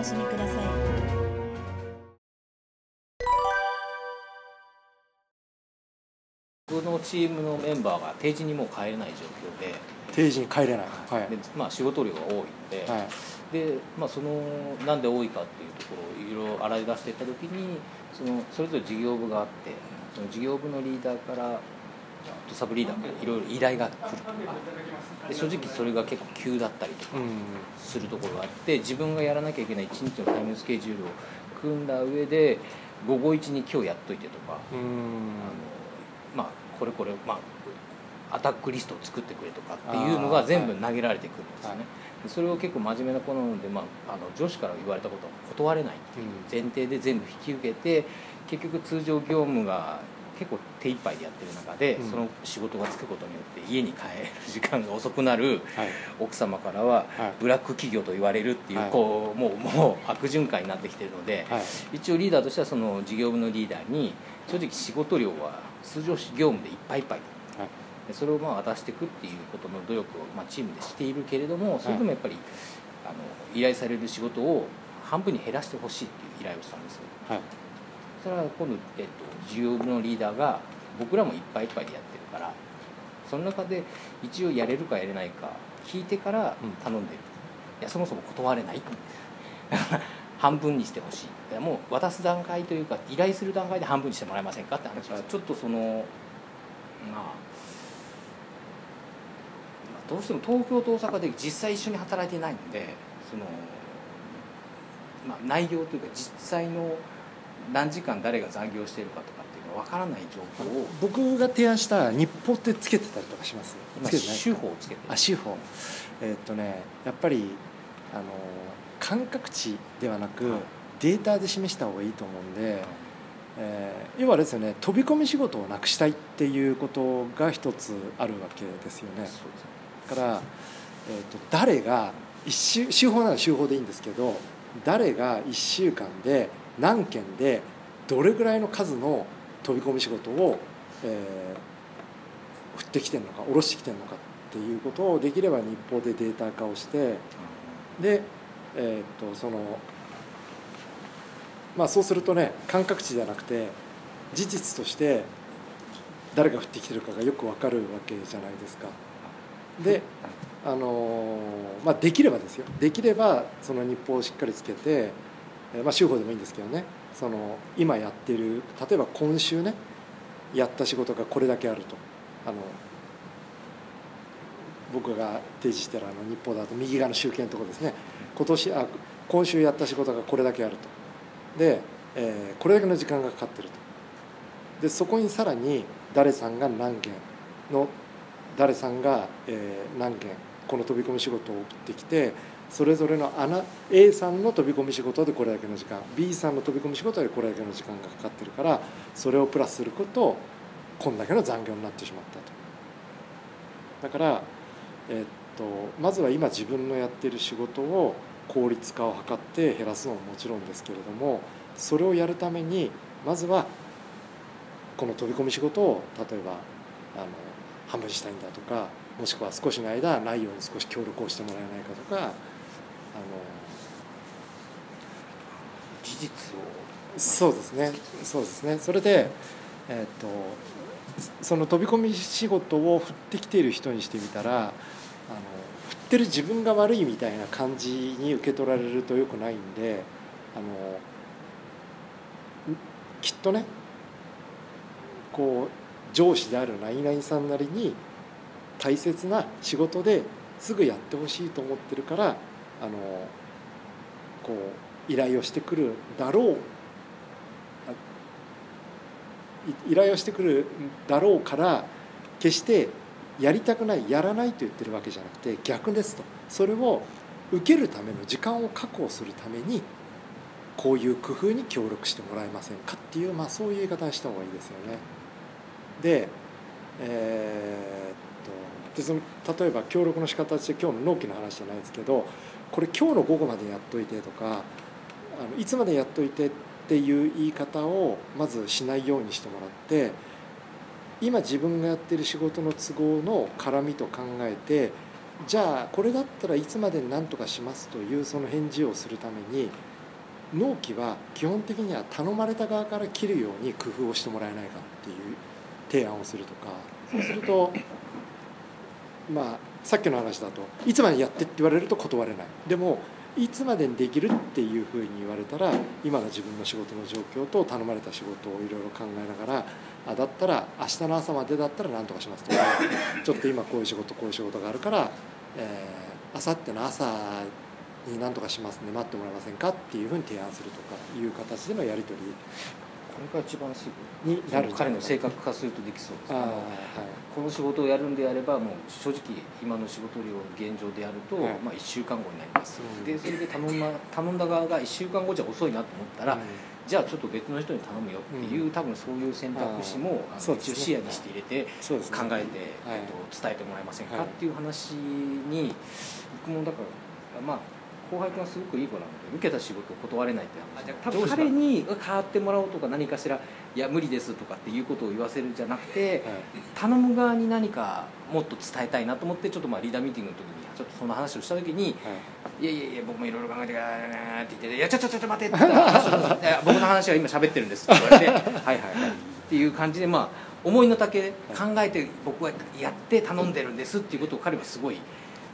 楽しみください。僕のチームのメンバーが定時にもう帰れない状況で定時に帰れない。はい。で、まあ、仕事量が多いので,、はい。でまあ、そのなんで多いかっていうところをいろいろ洗い出していった時にそのそれぞれ事業部があってその事業部のリーダーからあとサブリーダーからいろいろ依頼が来るで正直それが結構急だったりとかうん。するところがあって自分がやらなきゃいけない一日のタイムスケジュールを組んだ上で午後一に今日やっといてとかうん。あのまあこれこれ、まあ、アタックリストを作ってくれとかっていうのが全部投げられてくるんですよね、でそれを結構真面目な子なので、まあ、あの上司から言われたことは断れないっていう前提で全部引き受けて結局通常業務が結構手一杯でやってる中で、うん。その仕事がつくことによって家に帰る時間が遅くなるはい。奥様からははい。ブラック企業と言われるっていう、はい。こうもうもう悪循環になってきてるので、はい。一応リーダーとしてはその事業部のリーダーに正直仕事量は通常業務でいっぱいいっぱいはい。でそれをまあ渡していくっていうことの努力をまあチームでしているけれどもそれでもやっぱりあの依頼される仕事を半分に減らしてほしいっていう依頼をしたんですよ。はいそれは今度、えっと、事業部のリーダーが僕らもいっぱいいっぱいでやってるからその中で一応やれるかやれないか聞いてから頼んでる、いやそもそも断れない 半分にしてほしい。いやもう渡す段階というか依頼する段階で半分にしてもらえませんかって話はちょっとそのまあまあどうしても東京と大阪で実際一緒に働いてないのでその、まあ、内容というか実際の何時間誰が残業しているかとかっていうのは分からない状況を、僕が提案した日報ってつけてたりとかします？まあ、つけてない？手法をつけてあ手法。えーっとねやっぱりあの感覚値ではなく、はい。データで示した方がいいと思うんで、えー要はですよね飛び込み仕事をなくしたいっていうことが一つあるわけですよね。だから、えー、と誰が一週週報なら週報でいいんですけど誰が1週間で何件でどれぐらいの数の飛び込み仕事を、えー降ってきてるのか下ろしてきてるのかっていうことをできれば日報でデータ化をしてで、えー、とそのまあそうするとね感覚値じゃなくて事実として誰が降ってきてるかがよくわかるわけじゃないですか。であのーまあ、できればですよ。できればその日報をしっかりつけて、えーまあ、週報でもいいんですけどね。その今やってる例えば今週ねやった仕事がこれだけあると。あの僕が提示してるあの日報だと右側の集計のとこですね。今年あ今週やった仕事がこれだけあると。で、えーこれだけの時間がかかってると。でそこにさらに誰さんが何件の誰さんが、えー何件この飛び込み仕事を送ってきてそれぞれの穴 A さんの飛び込み仕事でこれだけの時間 B さんの飛び込み仕事でこれだけの時間がかかってるからそれをプラスすることこんだけの残業になってしまったと。だから、えっとまずは今自分のやってる仕事を効率化を図って減らすのももちろんですけれどもそれをやるためにまずはこの飛び込み仕事を例えばあの半分したいんだとかもしくは少しの間ないように少し協力をしてもらえないかとか事実をそうですね。そうですね。それで、えー、とその飛び込み仕事を振ってきている人にしてみたらあの振ってる自分が悪いみたいな感じに受け取られるとよくないんであのきっとねこう上司である何々さんなりに大切な仕事ですぐやってほしいと思ってるからあのこう依頼をしてくるだろう依頼をしてくるだろうから決してやりたくないやらないと言ってるわけじゃなくて逆ですとそれを受けるための時間を確保するためにこういう工夫に協力してもらえませんかっていう、まあ、そういう言い方にした方がいいですよね。で,、えー、っとでその例えば協力の仕方として今日の納期の話じゃないですけどこれ今日の午後までやっといてとかあのいつまでやっといてっていう言い方をまずしないようにしてもらって今自分がやってる仕事の都合の絡みと考えてじゃあこれだったらいつまでに何とかしますというその返事をするために納期は基本的には頼まれた側から切るように工夫をしてもらえないかっていう提案をするとか。そうするとまあさっきの話だといつまでやってって言われると断れない。でもいつまでにできるっていうふうに言われたら今の自分の仕事の状況と頼まれた仕事をいろいろ考えながらあだったら明日の朝までだったら何とかしますとか ちょっと今こういう仕事こういう仕事があるから、えー、明後日の朝に何とかしますね待ってもらえませんかっていうふうに提案するとかいう形でのやり取り。れが一番すぐになる。彼の性格化するとできそうです、ね、はい、この仕事をやるんであればもう正直今の仕事量現状でやると、はい、まあ、1週間後になります、うん、でそれで頼んだ頼んだ側が1週間後じゃ遅いなと思ったら、うん、じゃあちょっと別の人に頼むよっていう、うん、多分そういう選択肢も、あの一応視野にして入れて、考えて、えっと、伝えてもらえませんかっていう話に僕もだからまあ後輩君はすごくいい子なので受けた仕事を断れないって話。じゃ多分彼に変わってもらおうとか何かしらいや無理ですとかっていうことを言わせるんじゃなくて、はい、頼む側に何かもっと伝えたいなと思ってちょっとまあリーダーミーティングの時にちょっとその話をした時に「はい、いやいやいや僕もいろいろ考えてからね」って言って「いやちょちょちょ待て」って言ったら 「僕の話は今喋ってるんです」って言われて「はいはいはい」っていう感じでまあ思いの丈考えて僕はやって頼んでるんですっていうことを彼はすごい。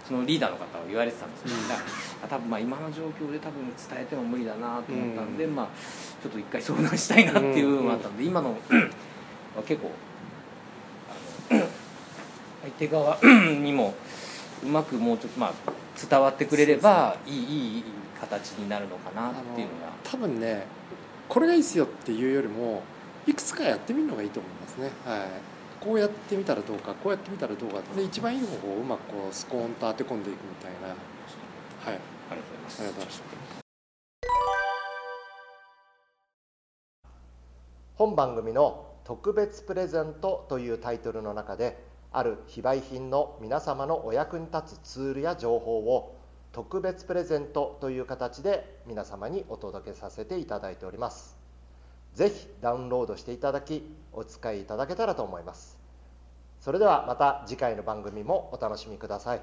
そのリーダーの方は言われてたんですけど、うん、多分まあ今の状況で多分伝えても無理だなと思ったんで、うん、まあちょっと一回相談したいなっていう部分もあったんで、今のは結構あの相手側 にもうまくもうちょっとまあ伝わってくれればいい,、いい形になるのかなっていうのが。多分ねこれがいいっすよっていうよりもいくつかやってみるのがいいと思いますね。はいこうやってみたらどうかこうやってみたらどうかで一番いい方法をうまくこうスコーンと当て込んでいくみたいな。はい。ありがとうございます。ありがとうございます。本番組の「特別プレゼント」というタイトルの中である非売品の皆様のお役に立つツールや情報を特別プレゼントという形で皆様にお届けさせていただいておりますぜひダウンロードしていただきお使いいただけたらと思います。それではまた次回の番組もお楽しみください。